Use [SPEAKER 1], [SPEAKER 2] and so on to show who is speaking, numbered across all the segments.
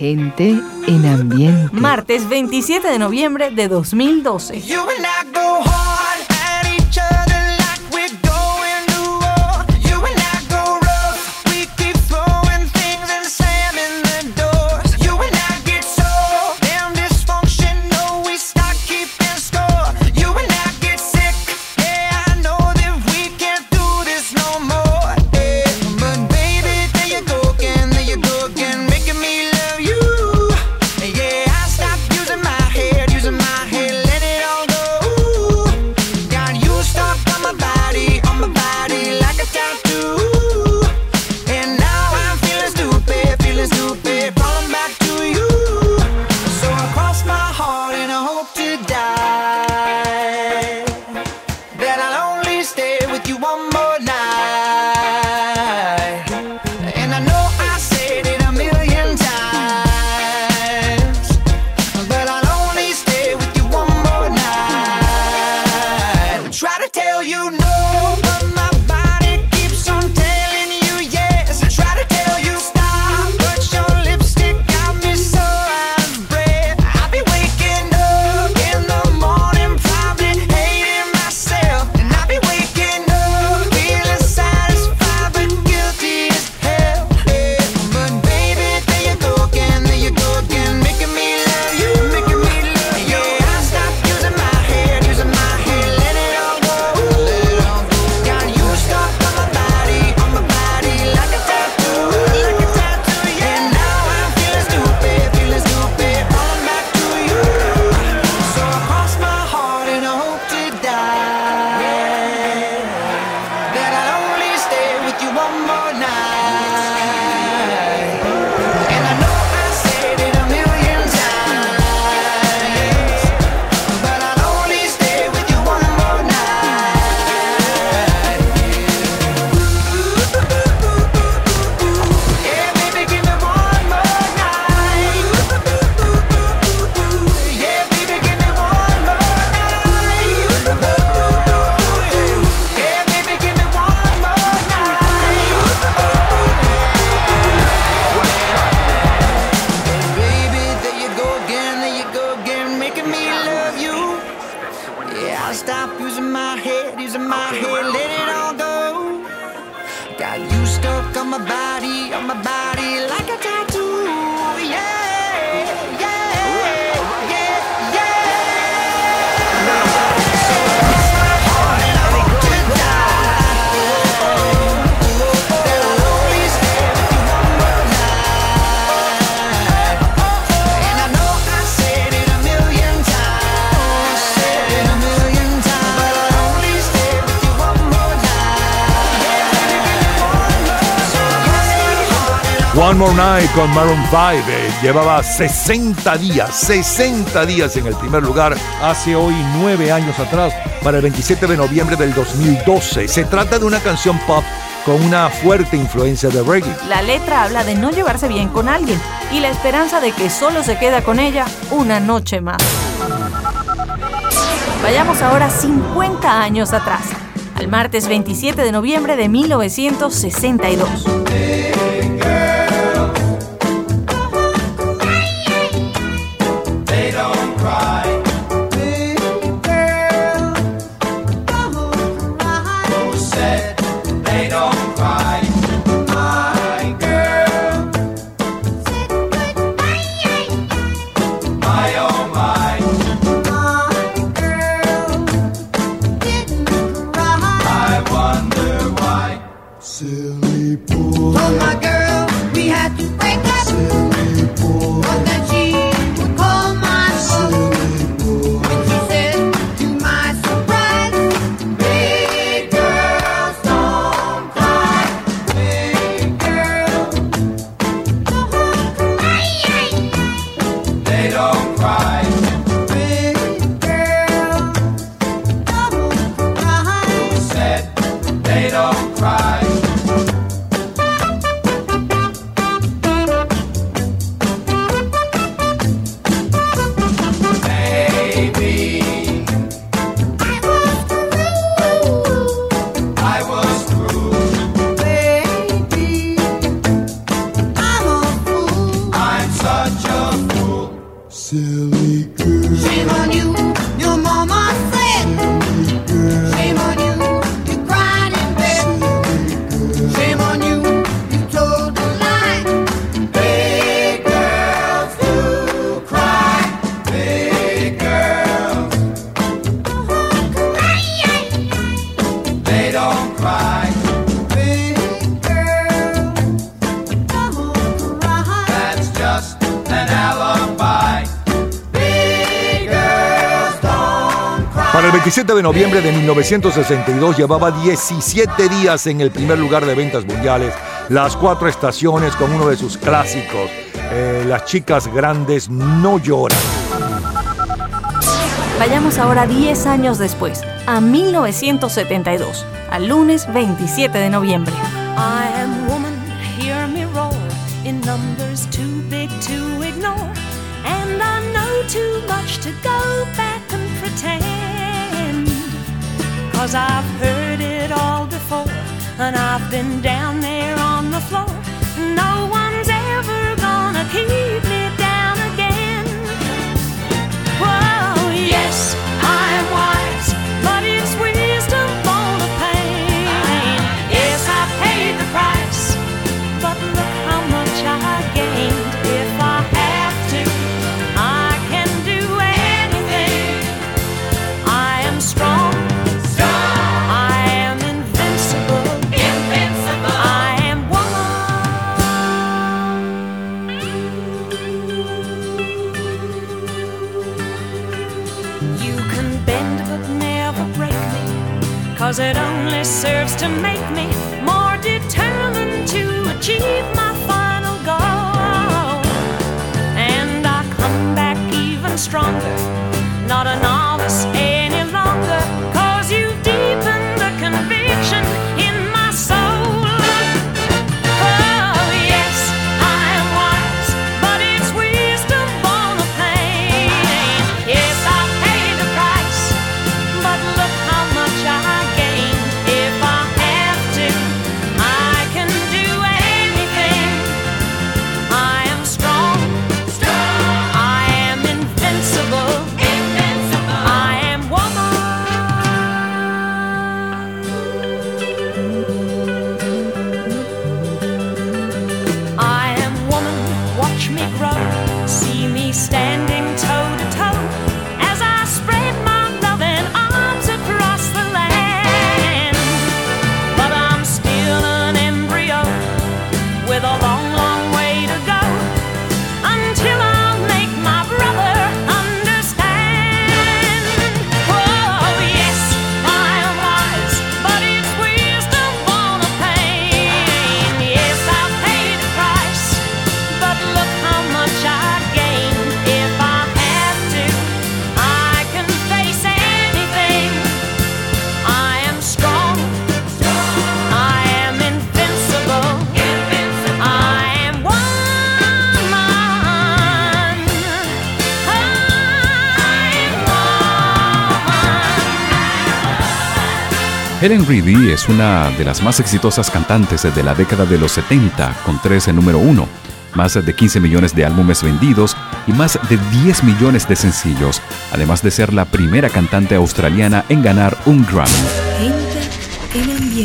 [SPEAKER 1] Gente en ambiente.
[SPEAKER 2] Martes 27 de noviembre de 2012.
[SPEAKER 3] Con Maroon 5 eh, llevaba 60 días, 60 días en el primer lugar hace hoy nueve años atrás, para el 27 de noviembre del 2012. Se trata de una canción pop con una fuerte influencia de reggae.
[SPEAKER 2] La letra habla de no llevarse bien con alguien y la esperanza de que solo se queda con ella una noche más. Vayamos ahora 50 años atrás, al martes 27 de noviembre de 1962.
[SPEAKER 3] 27 de noviembre de 1962 llevaba 17 días en el primer lugar de ventas mundiales, las cuatro estaciones con uno de sus clásicos, eh, Las chicas grandes no lloran.
[SPEAKER 4] Vayamos ahora 10 años después, a 1972, al lunes 27 de noviembre. I am woman, hear me roar, in numbers too big to ignore, and I know too much to go back and pretend. Cause I've heard it all before, and I've been down there on the floor. No one's ever gonna keep me down again. Whoa, yes, I am wise, but it's wisdom born of pain. Yes, I paid the price, but look how much I gained to make me more determined to achieve my final goal. And I come back even stronger,
[SPEAKER 5] Helen Reedy es una de las más exitosas cantantes de la década de los 70, con 13 número 1, más de 15 millones de álbumes vendidos y más de 10 millones de sencillos, además de ser la primera cantante australiana en ganar un Grammy.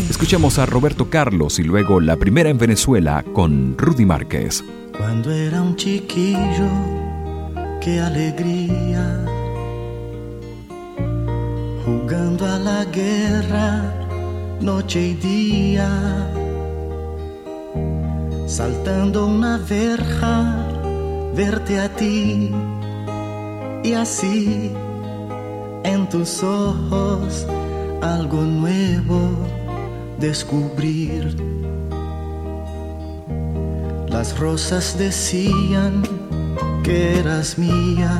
[SPEAKER 5] Escuchemos a Roberto Carlos y luego la primera en Venezuela con Rudy Márquez.
[SPEAKER 6] Cuando era un chiquillo, qué alegría. Jugando a la guerra, noche y día. Saltando una verja, verte a ti. Y así, en tus ojos, algo nuevo descubrir. Las rosas decían que eras mía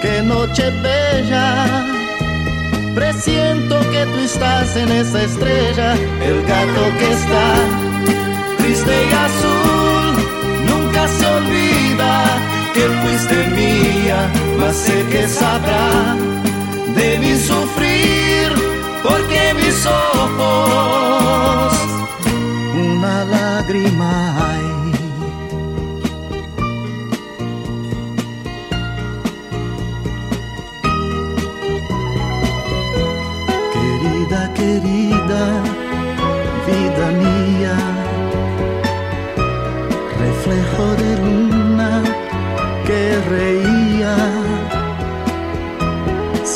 [SPEAKER 6] qué noche bella. Presiento que tú estás en esa estrella, el gato que está triste y azul, nunca se olvida que fuiste mía, mas sé que sabrá de mi sufrir, porque mis ojos una lágrima hay.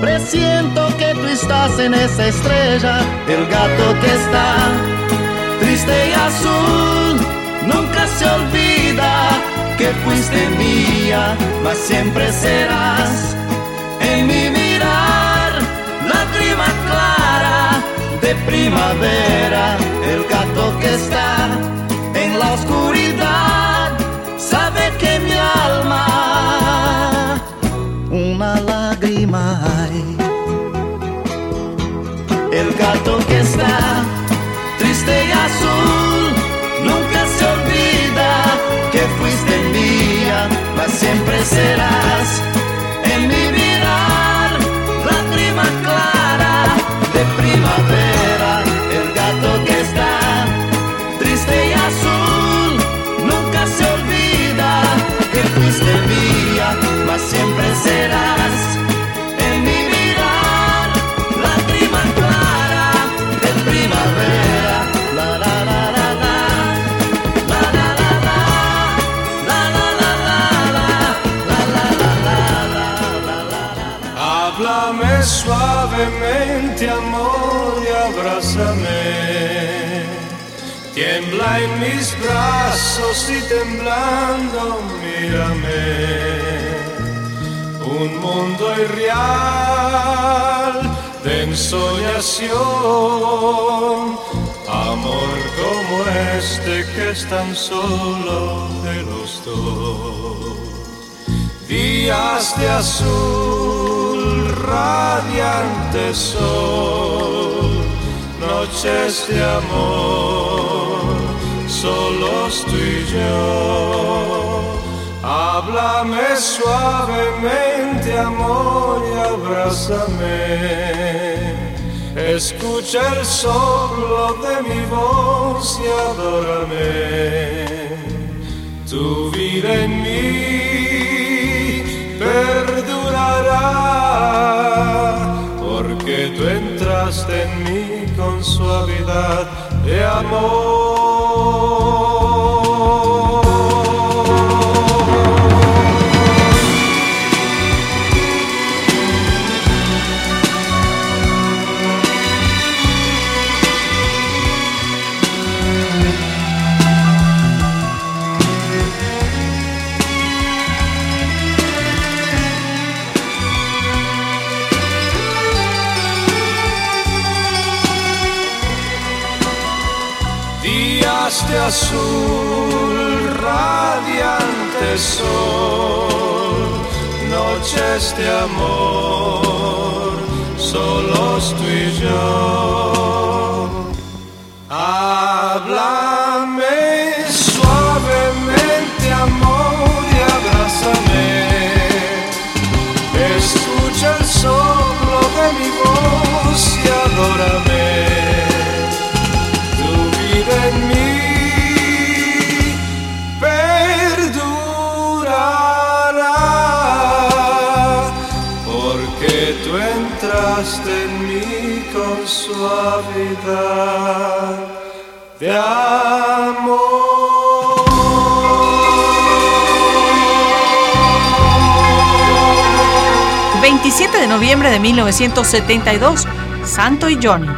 [SPEAKER 6] Presiento que tú estás en esa estrella, el gato que está triste y azul. Nunca se olvida que fuiste mía, mas siempre serás en mi mirar, lágrima clara de primavera, el gato que está en la oscuridad El gato que está triste y azul nunca se olvida que fuiste mía, mas siempre serás en mi mirar lágrima clara de primavera, el gato que está triste y azul, nunca se olvida que fuiste mía,
[SPEAKER 7] Tiembla en mis brazos y temblando, mírame. Un mundo irreal de ensoñación. Amor como este que es tan solo de los dos días de azul, radiante sol, noches de amor, solos tú y. Háblame suavemente, amor, y abrázame. Escucha el soplo de mi voz y adórame tu vida en mí perdurará, porque tú entraste en mí con suavidad de amor. De azul, radiante sol, noches de amor, solos tú y yo. Háblame suavidad de amor.
[SPEAKER 8] 27 de noviembre de 1972, Santo y Johnny.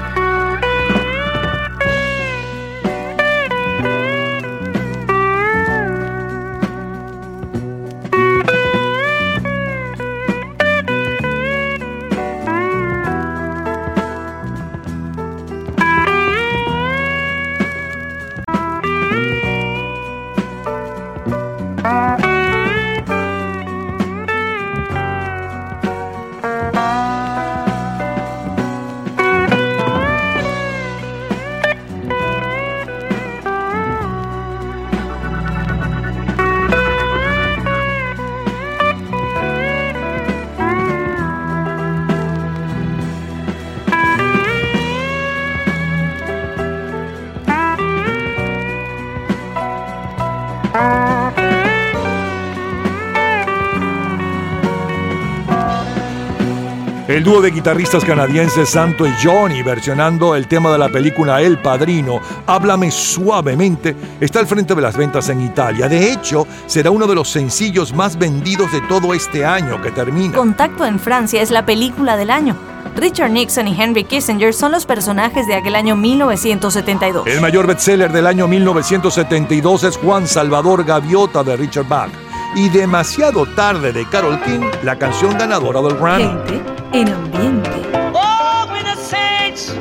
[SPEAKER 3] El dúo de guitarristas canadienses Santo y Johnny, versionando el tema de la película El Padrino, Háblame suavemente, está al frente de las ventas en Italia. De hecho, será uno de los sencillos más vendidos de todo este año que termina.
[SPEAKER 9] Contacto en Francia es la película del año. Richard Nixon y Henry Kissinger son los personajes de aquel año 1972.
[SPEAKER 3] El mayor bestseller del año 1972 es Juan Salvador Gaviota de Richard Bach. Y demasiado tarde de Carol King, la canción ganadora del Grammy.
[SPEAKER 8] Gente en ambiente.
[SPEAKER 10] Oh, when the saints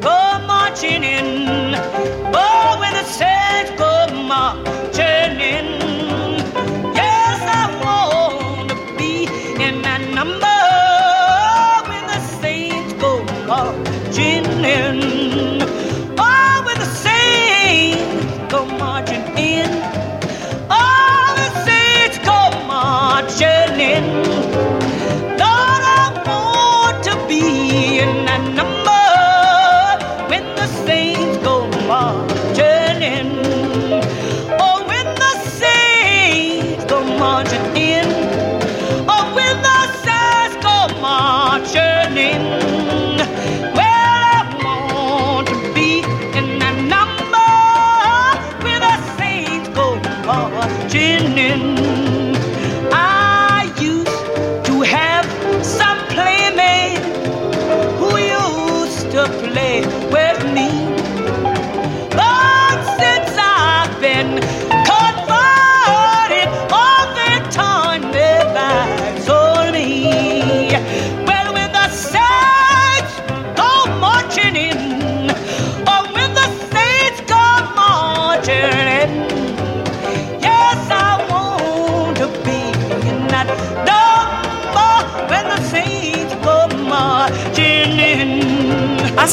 [SPEAKER 10] go marching in. Oh, when the saints go marching in.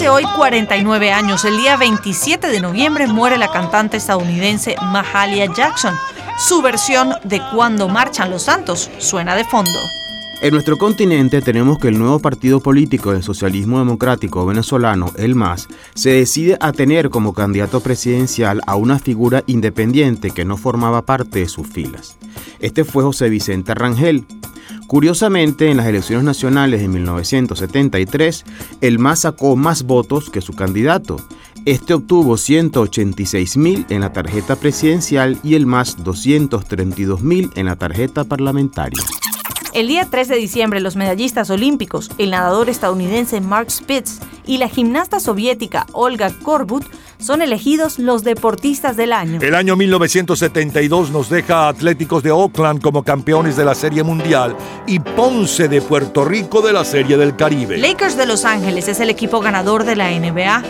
[SPEAKER 11] Hoy 49 años, el día 27 de noviembre, muere la cantante estadounidense Mahalia Jackson. Su versión de Cuando marchan los santos suena de fondo.
[SPEAKER 12] En nuestro continente tenemos que el nuevo partido político del socialismo democrático venezolano, el MAS, se decide a tener como candidato presidencial a una figura independiente que no formaba parte de sus filas. Este fue José Vicente Rangel. Curiosamente, en las elecciones nacionales de 1973, el MAS sacó más votos que su candidato. Este obtuvo 186 mil en la tarjeta presidencial y el MAS 232 mil en la tarjeta parlamentaria.
[SPEAKER 9] El día 3 de diciembre, los medallistas olímpicos, el nadador estadounidense Mark Spitz y la gimnasta soviética Olga Korbut son elegidos los deportistas del año.
[SPEAKER 3] El año 1972 nos deja a Atléticos de Oakland como campeones de la Serie Mundial y Ponce de Puerto Rico de la Serie del Caribe.
[SPEAKER 11] Lakers de Los Ángeles es el equipo ganador de la NBA.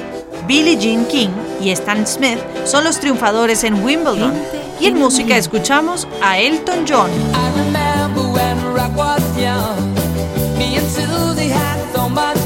[SPEAKER 11] Billie Jean King y Stan Smith son los triunfadores en Wimbledon. Y en música escuchamos a Elton John.
[SPEAKER 13] Rock was young. Me and Susie had so much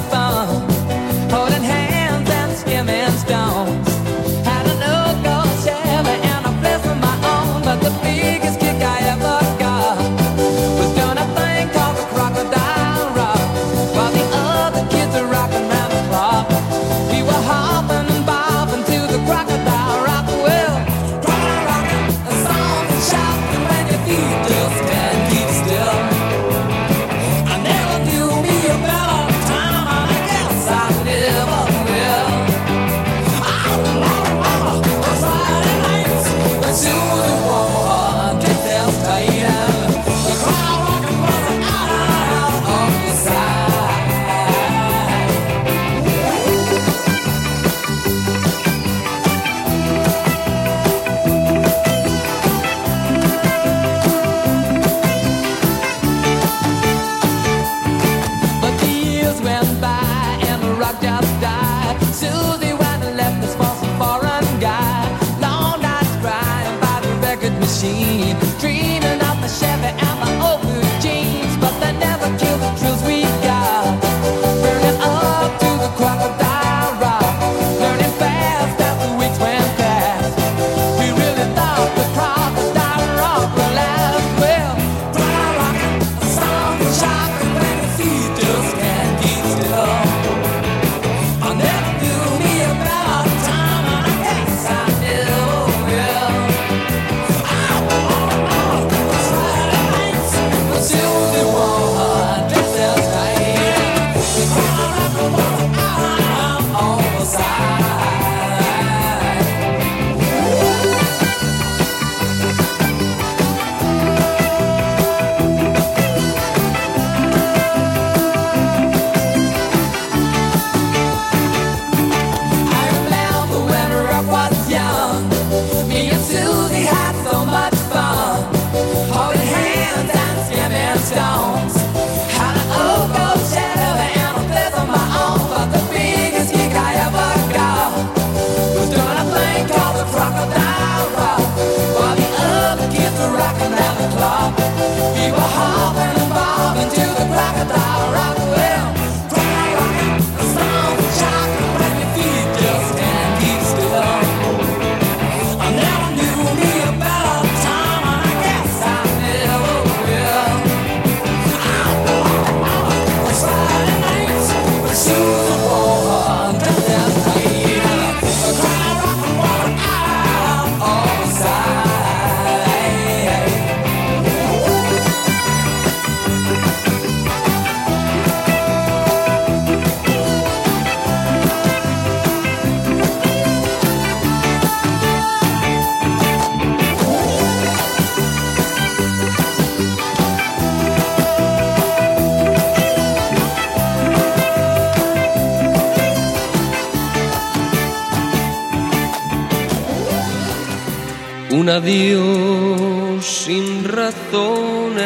[SPEAKER 14] adiós sin razones,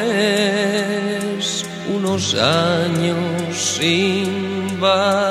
[SPEAKER 14] unos años sin valor.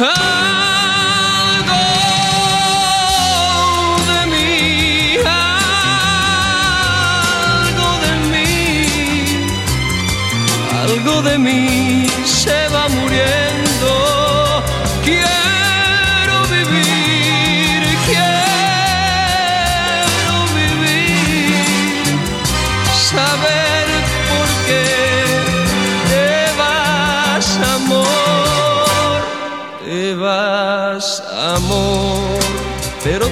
[SPEAKER 14] Algo de mí, algo de mí, algo de mí se va muriendo.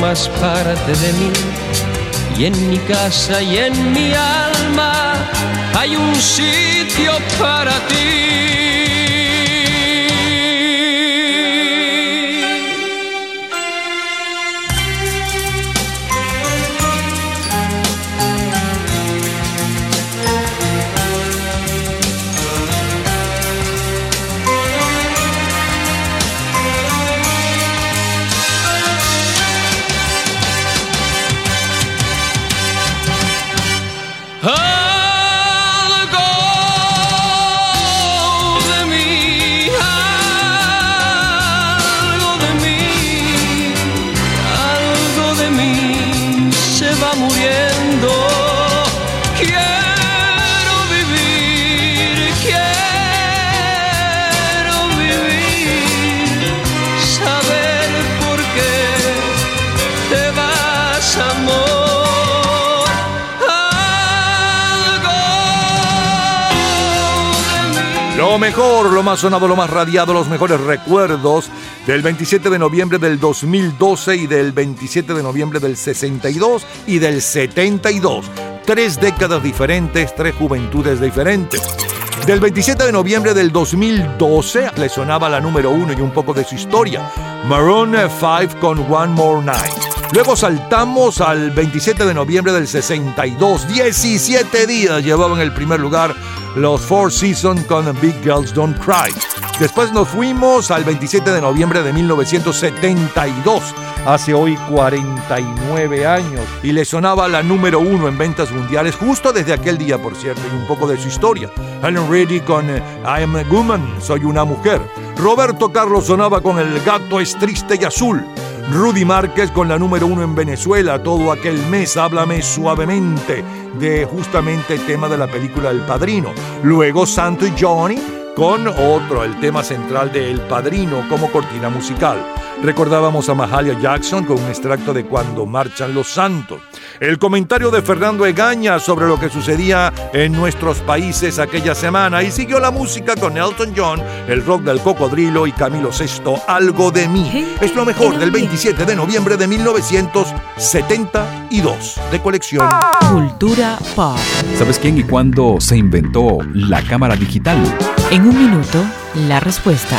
[SPEAKER 14] formas parte de mí. Y en mi casa y en mi alma hay un sitio para ti.
[SPEAKER 3] Mejor, lo más sonado, lo más radiado, los mejores recuerdos del 27 de noviembre del 2012 y del 27 de noviembre del 62 y del 72. Tres décadas diferentes, tres juventudes diferentes. Del 27 de noviembre del 2012 le sonaba la número uno y un poco de su historia. Maroon 5 con One More Night. Luego saltamos al 27 de noviembre del 62. 17 días llevaban el primer lugar los Four Seasons con Big Girls Don't Cry. Después nos fuimos al 27 de noviembre de 1972, hace hoy 49 años, y le sonaba la número uno en ventas mundiales justo desde aquel día, por cierto, y un poco de su historia. Reddy con eh, I Am a Woman, Soy una mujer. Roberto Carlos sonaba con El gato es triste y azul. Rudy Márquez con la número uno en Venezuela, todo aquel mes, háblame suavemente, de justamente el tema de la película El Padrino. Luego Santo y Johnny con otro, el tema central de El Padrino como cortina musical. Recordábamos a Mahalia Jackson con un extracto de Cuando marchan los santos. El comentario de Fernando Egaña sobre lo que sucedía en nuestros países aquella semana y siguió la música con Elton John, el rock del cocodrilo y Camilo VI, Algo de mí. Es lo mejor del 27 de noviembre de 1972 de colección
[SPEAKER 1] Cultura Pop.
[SPEAKER 5] ¿Sabes quién y cuándo se inventó la cámara digital?
[SPEAKER 1] En un minuto, la respuesta.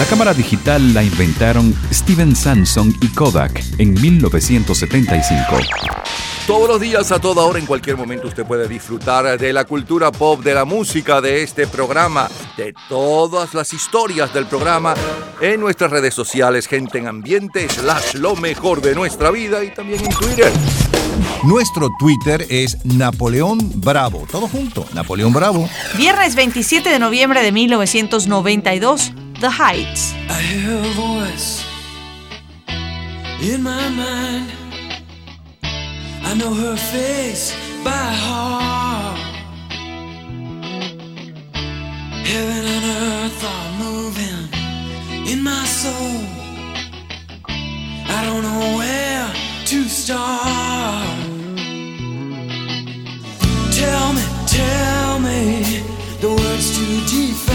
[SPEAKER 5] La cámara digital la inventaron Steven Samson y Kodak en 1975.
[SPEAKER 3] Todos los días, a toda hora, en cualquier momento, usted puede disfrutar de la cultura pop, de la música, de este programa, de todas las historias del programa en nuestras redes sociales, gente en ambiente, slash lo mejor de nuestra vida y también en Twitter.
[SPEAKER 15] Nuestro Twitter es Napoleón Bravo. Todo junto, Napoleón Bravo.
[SPEAKER 16] Viernes 27 de noviembre de 1992, The Heights.
[SPEAKER 17] I hear a voice in my mind. I know her face by heart. Heaven and earth are moving in my soul. I don't know where to start. Tell me, tell me the words to define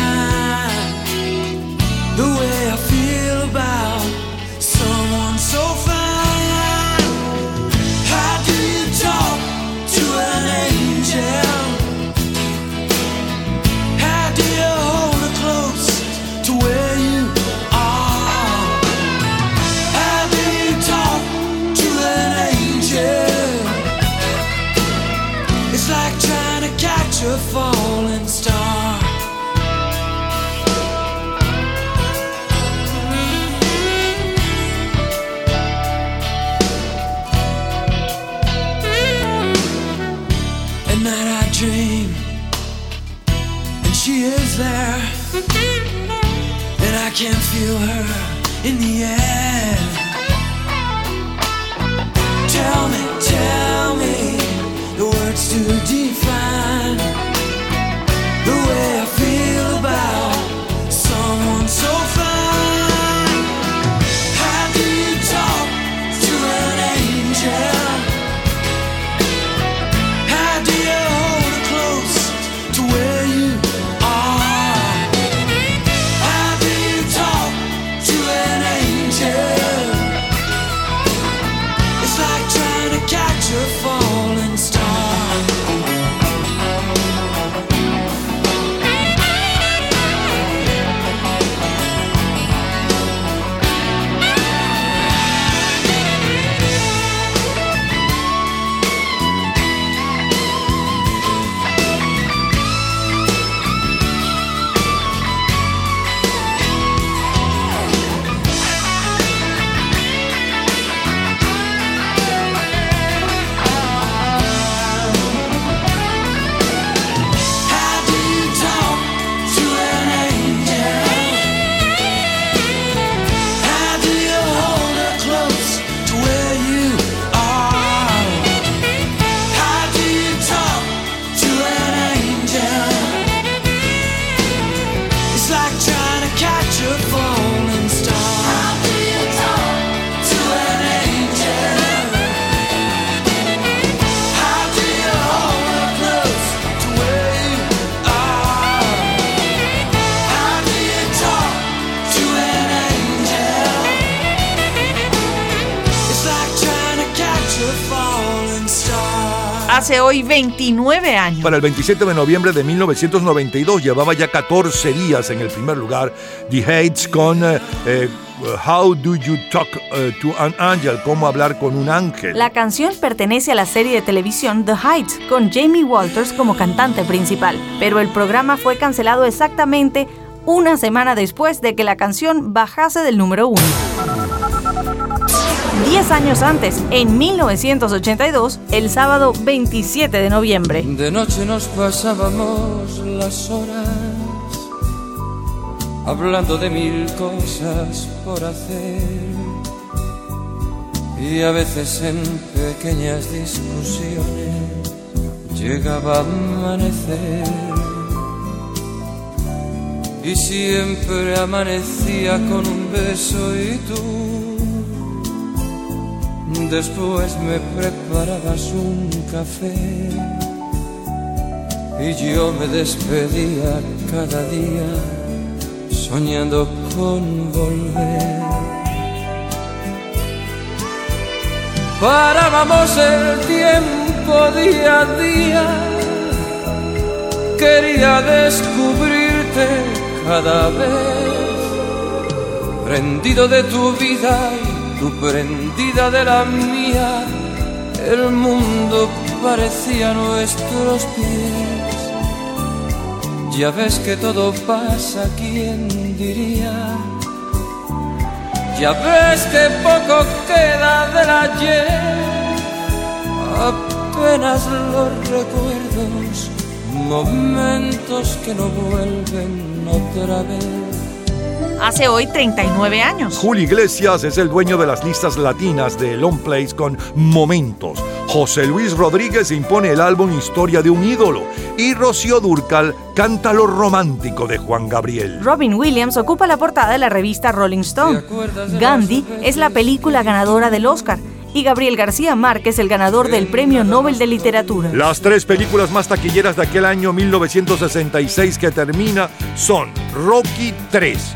[SPEAKER 16] hoy 29 años.
[SPEAKER 3] Para el 27 de noviembre de 1992 llevaba ya 14 días en el primer lugar The Hates con eh, eh, How Do You Talk eh, to an Angel? ¿Cómo hablar con un ángel?
[SPEAKER 11] La canción pertenece a la serie de televisión The Heights, con Jamie Walters como cantante principal, pero el programa fue cancelado exactamente una semana después de que la canción bajase del número uno. 10 años antes, en 1982, el sábado 27 de noviembre.
[SPEAKER 18] De noche nos pasábamos las horas hablando de mil cosas por hacer y a veces en pequeñas discusiones llegaba a amanecer y siempre amanecía con un beso y tú después me preparabas un café y yo me despedía cada día soñando con volver. Parábamos el tiempo día a día, quería descubrirte cada vez, prendido de tu vida y tú prendida de la mía, el mundo parecía nuestros pies. Ya ves que todo pasa, ¿quién diría? Ya ves que poco queda del ayer, apenas los recuerdos, momentos que no vuelven otra vez.
[SPEAKER 19] Hace hoy 39 años.
[SPEAKER 3] Julio Iglesias es el dueño de las listas latinas de Long Plays con Momentos. José Luis Rodríguez impone el álbum Historia de un ídolo. Y Rocío Durcal canta lo romántico de Juan Gabriel.
[SPEAKER 11] Robin Williams ocupa la portada de la revista Rolling Stone. Gandhi es la película ganadora del Oscar. Y Gabriel García Márquez el ganador del Premio Nobel de Literatura.
[SPEAKER 3] Las tres películas más taquilleras de aquel año 1966 que termina son Rocky 3,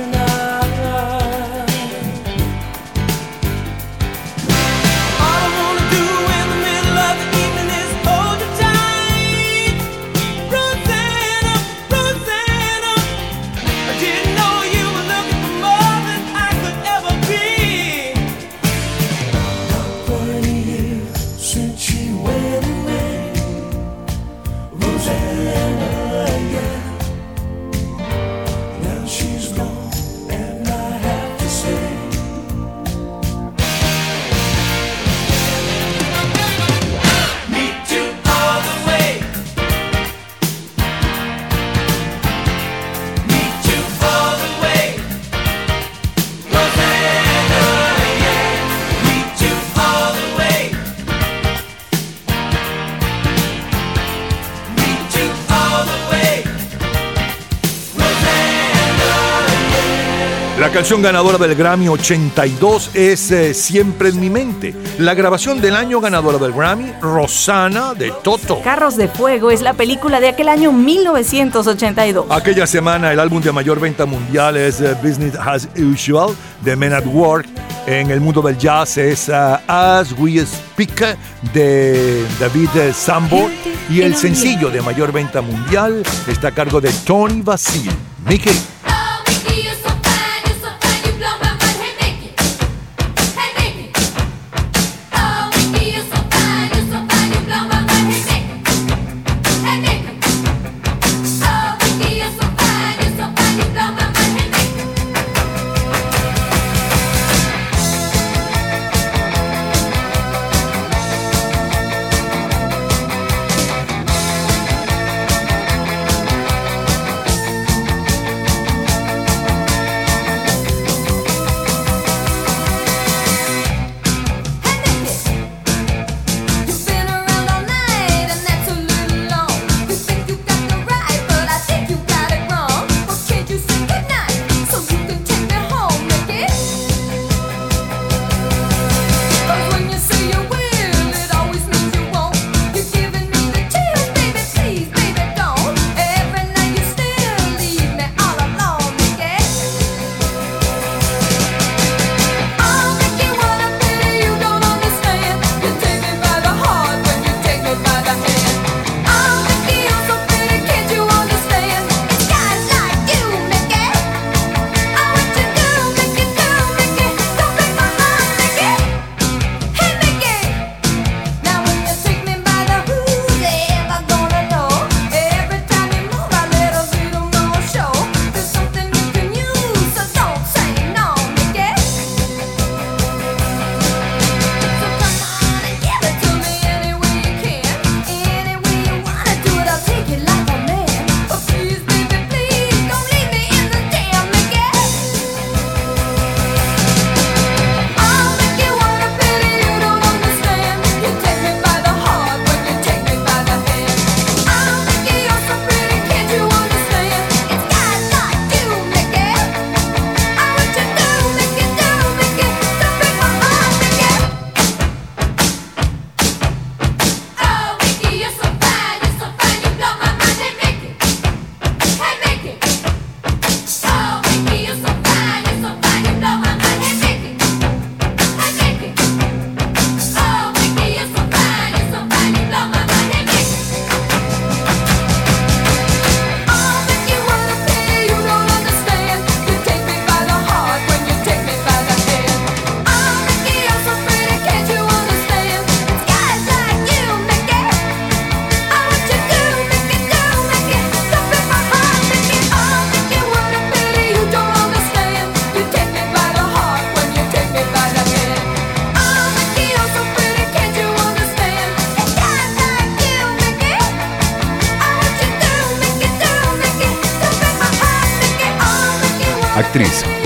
[SPEAKER 3] canción ganadora del Grammy 82 es eh, Siempre en mi mente. La grabación del año ganadora del Grammy, Rosana de Toto.
[SPEAKER 11] Carros de Fuego es la película de aquel año 1982.
[SPEAKER 3] Aquella semana el álbum de mayor venta mundial es eh, Business as Usual de Men at Work. En el mundo del jazz es eh, As We Speak de David Sambo. Y el sencillo de mayor venta mundial está a cargo de Tony Basil. Mickey.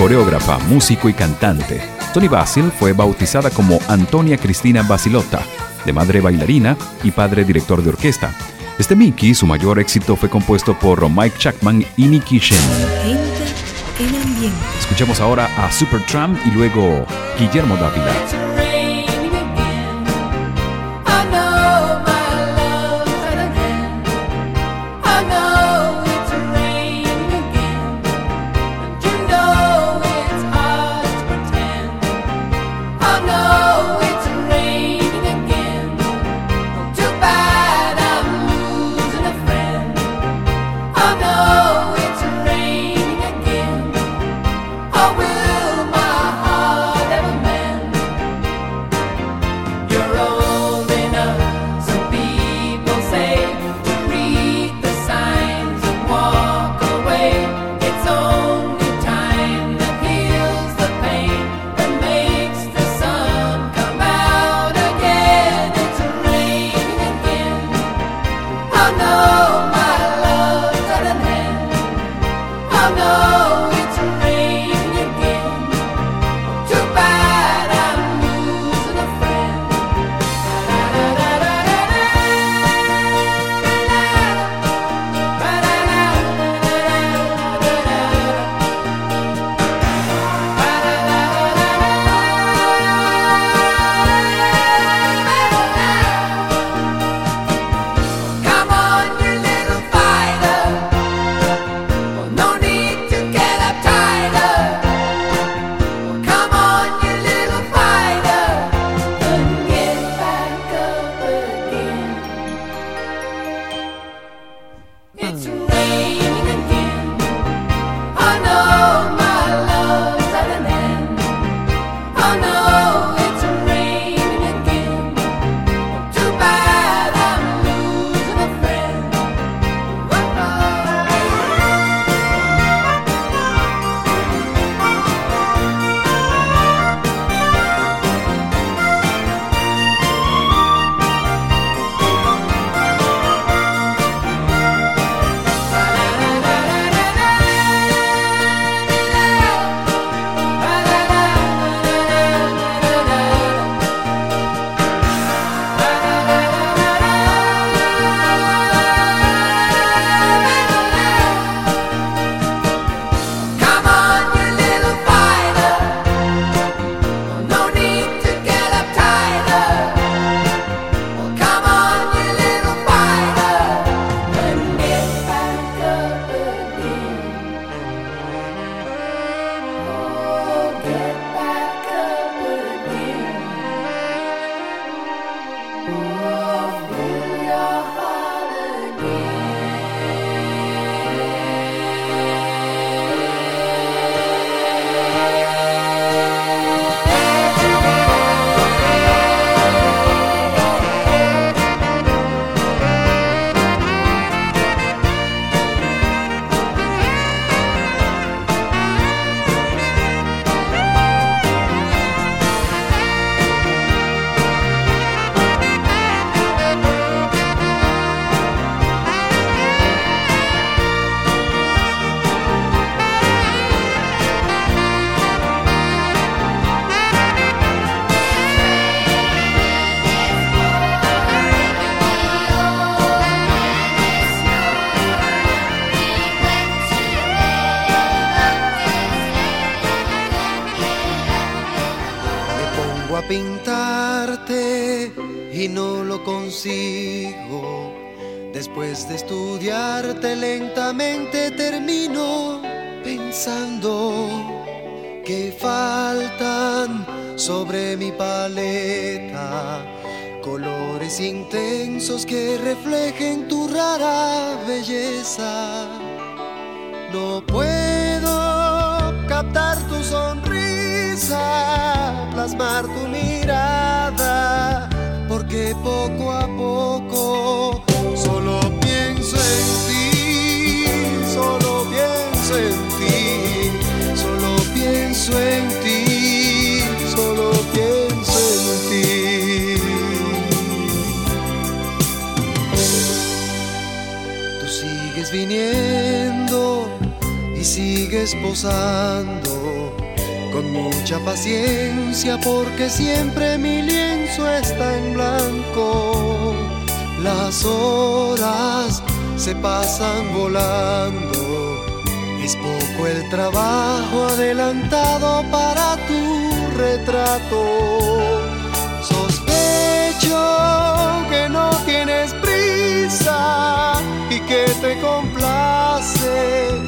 [SPEAKER 20] coreógrafa, músico y cantante. Tony Basil fue bautizada como Antonia Cristina Basilotta, de madre bailarina y padre director de orquesta. Este Mickey, su mayor éxito fue compuesto por Mike Chapman y Nicky Shen. Escuchamos ahora a Supertramp y luego Guillermo Dávila.
[SPEAKER 21] Sigues posando con mucha paciencia porque siempre mi lienzo está en blanco. Las horas se pasan volando, es poco el trabajo adelantado para tu retrato. Sospecho que no tienes prisa y que te complace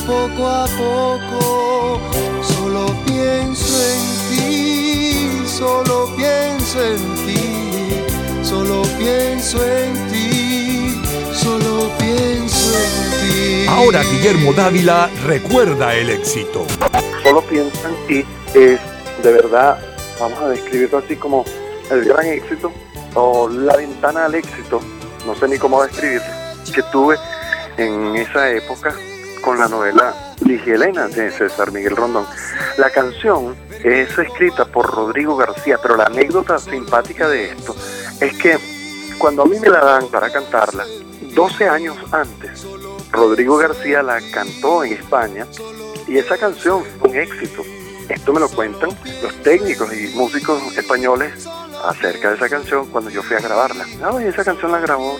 [SPEAKER 21] poco a poco solo pienso en ti, solo pienso en ti, solo pienso en ti, solo pienso en ti.
[SPEAKER 3] Ahora Guillermo Dávila recuerda el éxito.
[SPEAKER 22] Solo pienso en ti es de verdad, vamos a describirlo así como el gran éxito o la ventana al éxito, no sé ni cómo describirlo, que tuve en esa época con la novela Ligia Elena de César Miguel Rondón. La canción es escrita por Rodrigo García, pero la anécdota simpática de esto es que cuando a mí me la dan para cantarla, 12 años antes, Rodrigo García la cantó en España y esa canción fue un éxito. Esto me lo cuentan los técnicos y músicos españoles acerca de esa canción cuando yo fui a grabarla. No, y esa canción la grabó.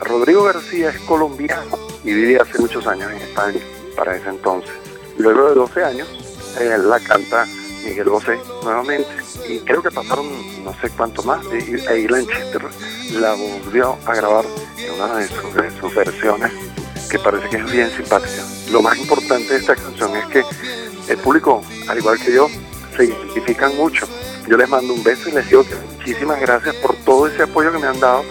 [SPEAKER 22] Rodrigo García es colombiano y vivía hace muchos años en España para ese entonces. Luego de 12 años, eh, la canta Miguel Bosé nuevamente y creo que pasaron no sé cuánto más y e Ilan Chester la volvió a grabar en una de sus, de sus versiones que parece que es bien simpática. Lo más importante de esta canción es que el público, al igual que yo, se identifican mucho. Yo les mando un beso y les digo que muchísimas gracias por todo ese apoyo que me han dado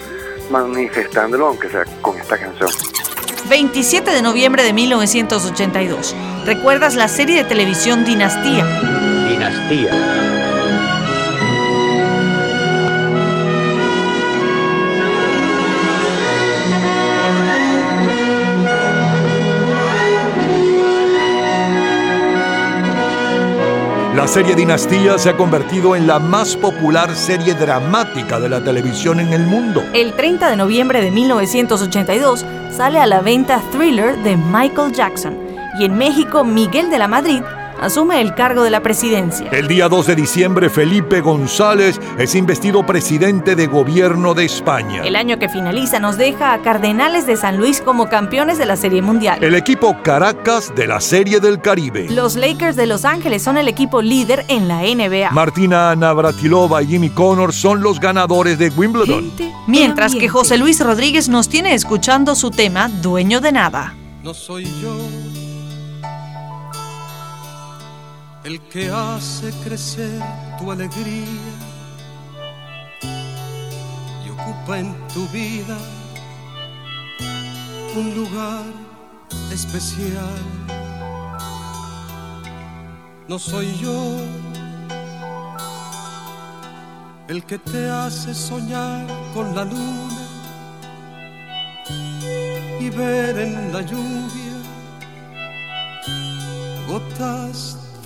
[SPEAKER 22] manifestándolo, aunque sea con esta canción.
[SPEAKER 8] 27 de noviembre de 1982. ¿Recuerdas la serie de televisión Dinastía?
[SPEAKER 23] Dinastía.
[SPEAKER 3] La serie Dinastía se ha convertido en la más popular serie dramática de la televisión en el mundo.
[SPEAKER 11] El 30 de noviembre de 1982 sale a la venta Thriller de Michael Jackson y en México Miguel de la Madrid asume el cargo de la presidencia.
[SPEAKER 3] El día 2 de diciembre, Felipe González es investido presidente de gobierno de España.
[SPEAKER 11] El año que finaliza nos deja a Cardenales de San Luis como campeones de la Serie Mundial.
[SPEAKER 3] El equipo Caracas de la Serie del Caribe.
[SPEAKER 11] Los Lakers de Los Ángeles son el equipo líder en la NBA.
[SPEAKER 3] Martina Navratilova y Jimmy Connor son los ganadores de Wimbledon.
[SPEAKER 8] Mientras que José Luis Rodríguez nos tiene escuchando su tema Dueño de Nada.
[SPEAKER 24] No soy yo el que hace crecer tu alegría y ocupa en tu vida un lugar especial. No soy yo el que te hace soñar con la luna y ver en la lluvia gotas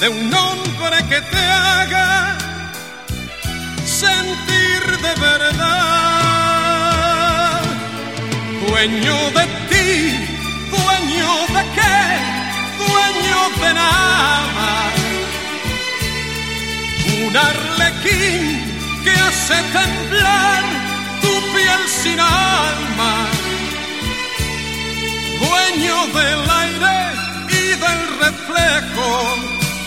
[SPEAKER 24] de un hombre que te haga sentir de verdad. Dueño de ti, dueño de qué, dueño de nada. Un arlequín que hace temblar tu piel sin alma. Dueño del aire y del reflejo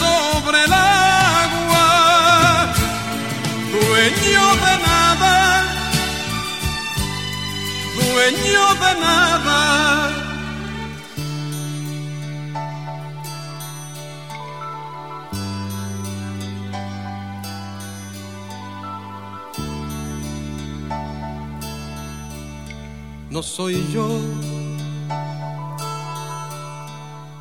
[SPEAKER 24] sobre el agua, dueño de nada, dueño de nada. No soy yo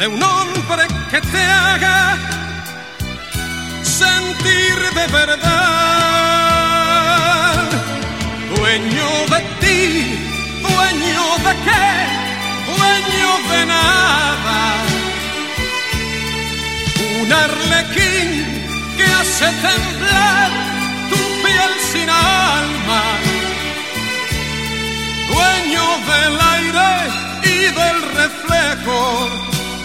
[SPEAKER 24] de un hombre que te haga sentir de verdad. Dueño de ti, dueño de qué, dueño de nada. Un arlequín que hace temblar tu piel sin alma dueño del aire y del reflejo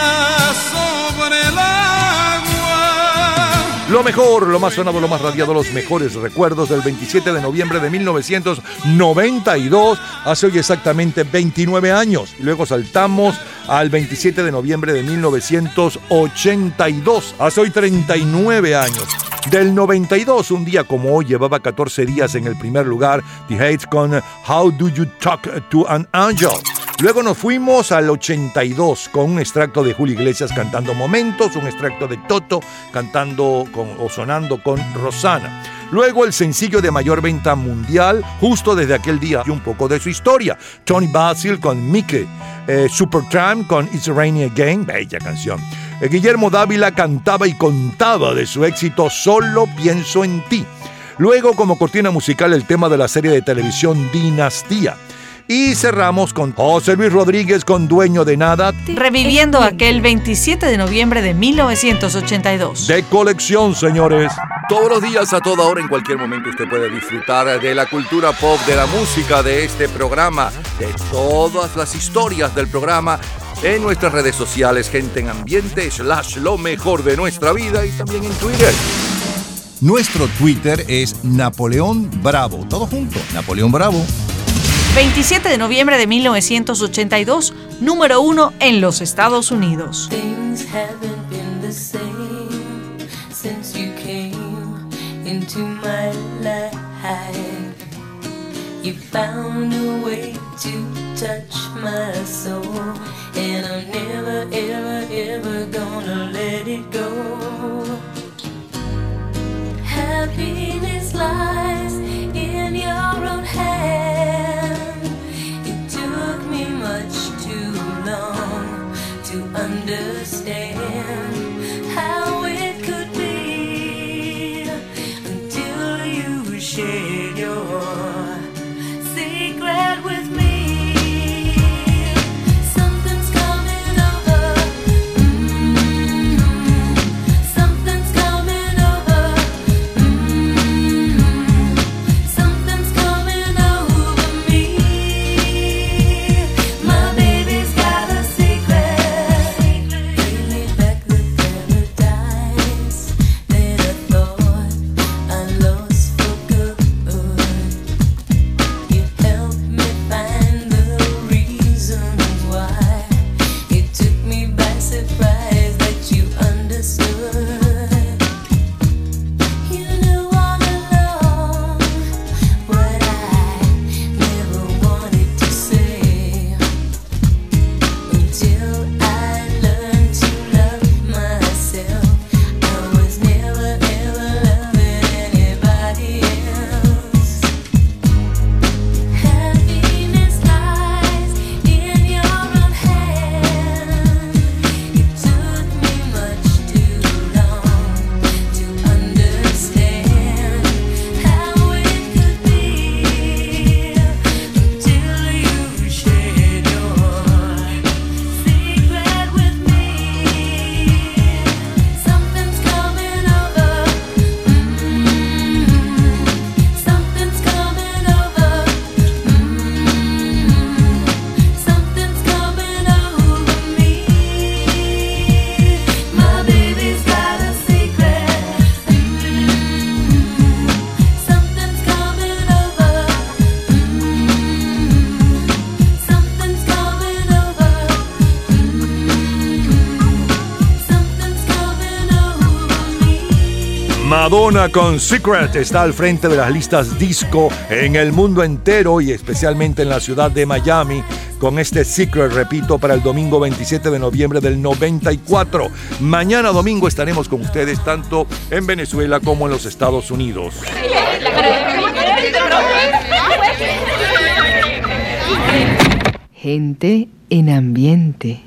[SPEAKER 24] sobre el agua.
[SPEAKER 3] Lo mejor, lo más sonado, lo más radiado, los mejores recuerdos del 27 de noviembre de 1992, hace hoy exactamente 29 años. Luego saltamos al 27 de noviembre de 1982, hace hoy 39 años. Del 92, un día como hoy, llevaba 14 días en el primer lugar, The Hates con How Do You Talk to an Angel. Luego nos fuimos al 82 con un extracto de Julio Iglesias cantando Momentos, un extracto de Toto cantando o sonando con Rosana. Luego el sencillo de mayor venta mundial, justo desde aquel día, y un poco de su historia. Tony Basil con Mickey, eh, Supertramp con It's Rainy Again, bella canción. Eh, Guillermo Dávila cantaba y contaba de su éxito Solo pienso en ti. Luego como cortina musical el tema de la serie de televisión Dinastía. Y cerramos con José Luis Rodríguez con Dueño de Nada.
[SPEAKER 11] Reviviendo aquel 27 de noviembre de 1982.
[SPEAKER 3] De colección, señores.
[SPEAKER 25] Todos los días, a toda hora, en cualquier momento, usted puede disfrutar de la cultura pop, de la música, de este programa, de todas las historias del programa en nuestras redes sociales, gente en ambiente, slash lo mejor de nuestra vida y también en Twitter.
[SPEAKER 26] Nuestro Twitter es Napoleón Bravo. Todo junto, Napoleón Bravo.
[SPEAKER 11] 27 de noviembre de 1982, número uno en los Estados Unidos.
[SPEAKER 27] You found a way to touch my soul, and I'm never, ever, ever gonna let it go. Happiness lies in your own hand.
[SPEAKER 3] Madonna con Secret está al frente de las listas disco en el mundo entero y especialmente en la ciudad de Miami con este Secret, repito, para el domingo 27 de noviembre del 94. Mañana domingo estaremos con ustedes tanto en Venezuela como en los Estados Unidos.
[SPEAKER 28] Gente en ambiente.